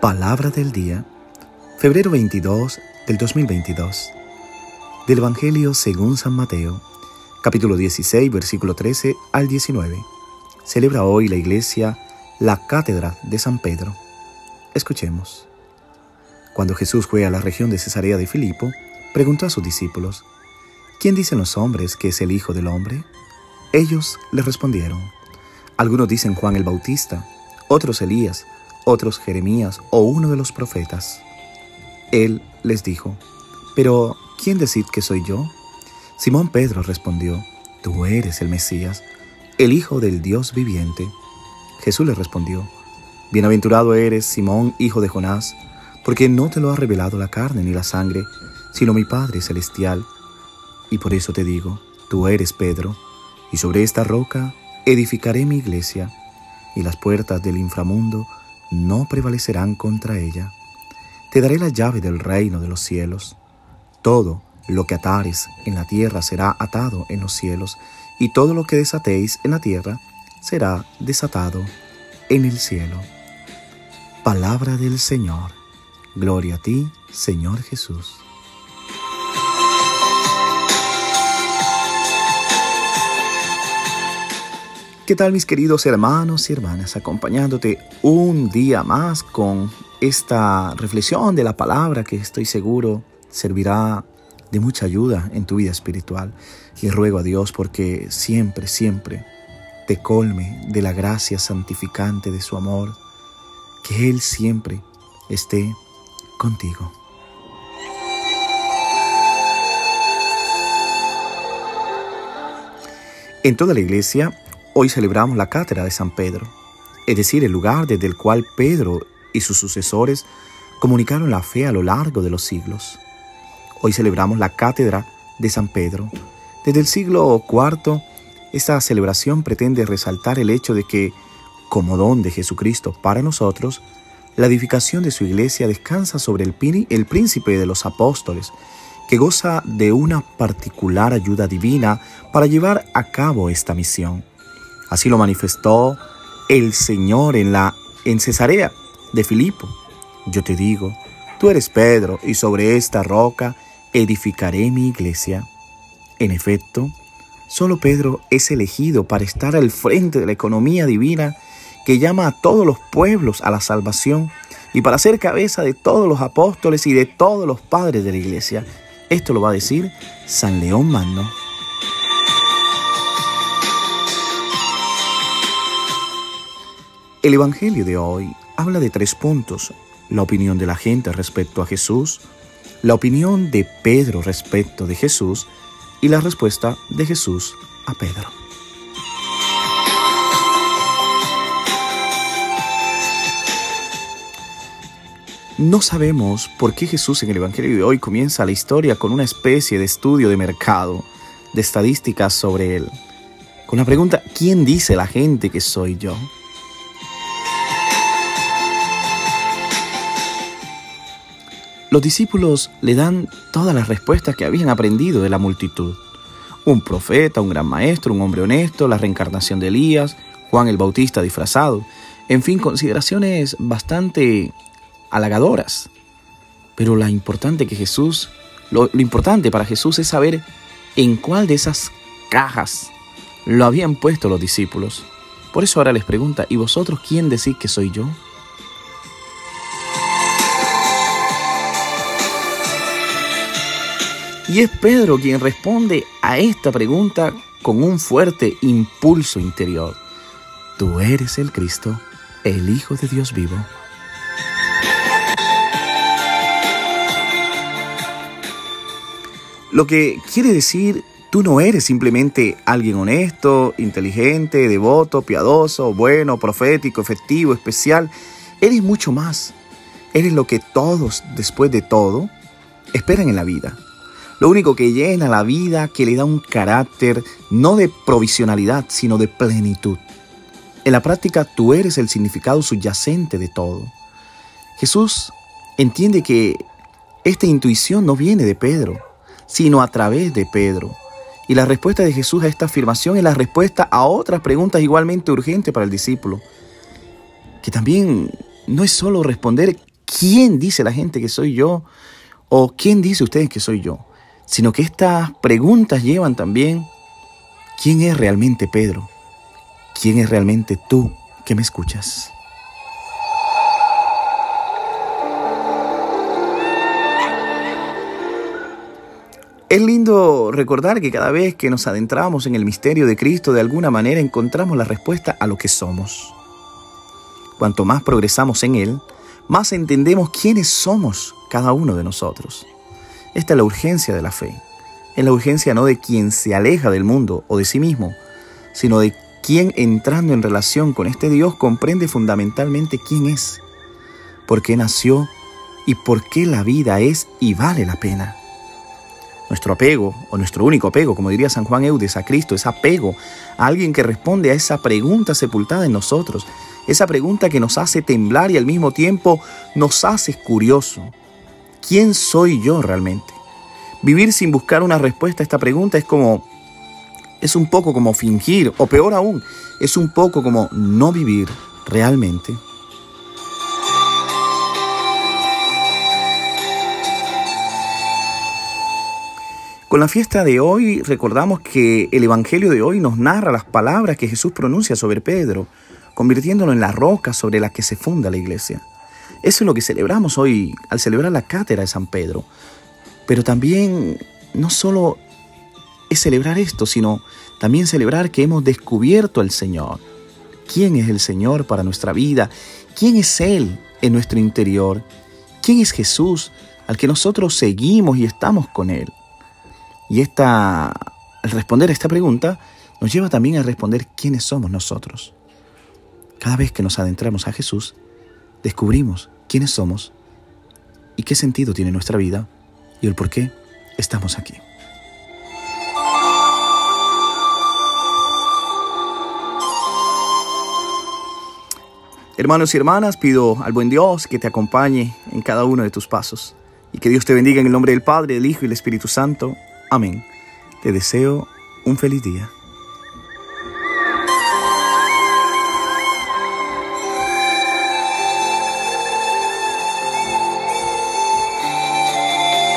Palabra del día, febrero 22 del 2022. Del Evangelio según San Mateo, capítulo 16, versículo 13 al 19. Celebra hoy la iglesia la cátedra de San Pedro. Escuchemos. Cuando Jesús fue a la región de Cesarea de Filipo, preguntó a sus discípulos, ¿quién dicen los hombres que es el Hijo del Hombre? Ellos le respondieron, algunos dicen Juan el Bautista, otros Elías, otros Jeremías o uno de los profetas. Él les dijo, Pero, ¿quién decid que soy yo? Simón Pedro respondió, Tú eres el Mesías, el Hijo del Dios viviente. Jesús le respondió, Bienaventurado eres, Simón, hijo de Jonás, porque no te lo ha revelado la carne ni la sangre, sino mi Padre celestial. Y por eso te digo, tú eres Pedro, y sobre esta roca edificaré mi iglesia, y las puertas del inframundo no prevalecerán contra ella. Te daré la llave del reino de los cielos. Todo lo que atares en la tierra será atado en los cielos, y todo lo que desatéis en la tierra será desatado en el cielo. Palabra del Señor. Gloria a ti, Señor Jesús. ¿Qué tal mis queridos hermanos y hermanas? Acompañándote un día más con esta reflexión de la palabra que estoy seguro servirá de mucha ayuda en tu vida espiritual. Y ruego a Dios porque siempre, siempre te colme de la gracia santificante de su amor, que Él siempre esté contigo. En toda la iglesia Hoy celebramos la cátedra de San Pedro, es decir, el lugar desde el cual Pedro y sus sucesores comunicaron la fe a lo largo de los siglos. Hoy celebramos la cátedra de San Pedro. Desde el siglo IV, esta celebración pretende resaltar el hecho de que, como don de Jesucristo para nosotros, la edificación de su iglesia descansa sobre el, el príncipe de los apóstoles, que goza de una particular ayuda divina para llevar a cabo esta misión. Así lo manifestó el Señor en la en Cesarea de Filipo. Yo te digo, tú eres Pedro, y sobre esta roca edificaré mi iglesia. En efecto, solo Pedro es elegido para estar al frente de la economía divina que llama a todos los pueblos a la salvación y para ser cabeza de todos los apóstoles y de todos los padres de la iglesia. Esto lo va a decir San León Magno. El Evangelio de hoy habla de tres puntos. La opinión de la gente respecto a Jesús, la opinión de Pedro respecto de Jesús y la respuesta de Jesús a Pedro. No sabemos por qué Jesús en el Evangelio de hoy comienza la historia con una especie de estudio de mercado, de estadísticas sobre él, con la pregunta, ¿quién dice la gente que soy yo? Los discípulos le dan todas las respuestas que habían aprendido de la multitud. Un profeta, un gran maestro, un hombre honesto, la reencarnación de Elías, Juan el Bautista disfrazado. En fin, consideraciones bastante halagadoras. Pero importante que Jesús, lo, lo importante para Jesús es saber en cuál de esas cajas lo habían puesto los discípulos. Por eso ahora les pregunta, ¿y vosotros quién decís que soy yo? Y es Pedro quien responde a esta pregunta con un fuerte impulso interior. Tú eres el Cristo, el Hijo de Dios vivo. Lo que quiere decir, tú no eres simplemente alguien honesto, inteligente, devoto, piadoso, bueno, profético, efectivo, especial. Eres mucho más. Eres lo que todos, después de todo, esperan en la vida lo único que llena la vida, que le da un carácter no de provisionalidad, sino de plenitud. En la práctica tú eres el significado subyacente de todo. Jesús entiende que esta intuición no viene de Pedro, sino a través de Pedro. Y la respuesta de Jesús a esta afirmación es la respuesta a otras preguntas igualmente urgentes para el discípulo, que también no es solo responder quién dice la gente que soy yo o quién dice ustedes que soy yo, sino que estas preguntas llevan también quién es realmente Pedro, quién es realmente tú que me escuchas. Es lindo recordar que cada vez que nos adentramos en el misterio de Cristo, de alguna manera encontramos la respuesta a lo que somos. Cuanto más progresamos en Él, más entendemos quiénes somos cada uno de nosotros. Esta es la urgencia de la fe. Es la urgencia no de quien se aleja del mundo o de sí mismo, sino de quien entrando en relación con este Dios comprende fundamentalmente quién es, por qué nació y por qué la vida es y vale la pena. Nuestro apego, o nuestro único apego, como diría San Juan Eudes, a Cristo, es apego a alguien que responde a esa pregunta sepultada en nosotros, esa pregunta que nos hace temblar y al mismo tiempo nos hace curioso. ¿Quién soy yo realmente? Vivir sin buscar una respuesta a esta pregunta es como es un poco como fingir, o peor aún, es un poco como no vivir realmente. Con la fiesta de hoy recordamos que el Evangelio de hoy nos narra las palabras que Jesús pronuncia sobre Pedro, convirtiéndolo en la roca sobre la que se funda la iglesia. Eso es lo que celebramos hoy al celebrar la cátedra de San Pedro. Pero también no solo es celebrar esto, sino también celebrar que hemos descubierto al Señor. ¿Quién es el Señor para nuestra vida? ¿Quién es Él en nuestro interior? ¿Quién es Jesús al que nosotros seguimos y estamos con Él? Y esta, al responder a esta pregunta, nos lleva también a responder quiénes somos nosotros. Cada vez que nos adentramos a Jesús, descubrimos quiénes somos y qué sentido tiene nuestra vida y el por qué estamos aquí. Hermanos y hermanas, pido al buen Dios que te acompañe en cada uno de tus pasos y que Dios te bendiga en el nombre del Padre, del Hijo y del Espíritu Santo. Amén. Te deseo un feliz día.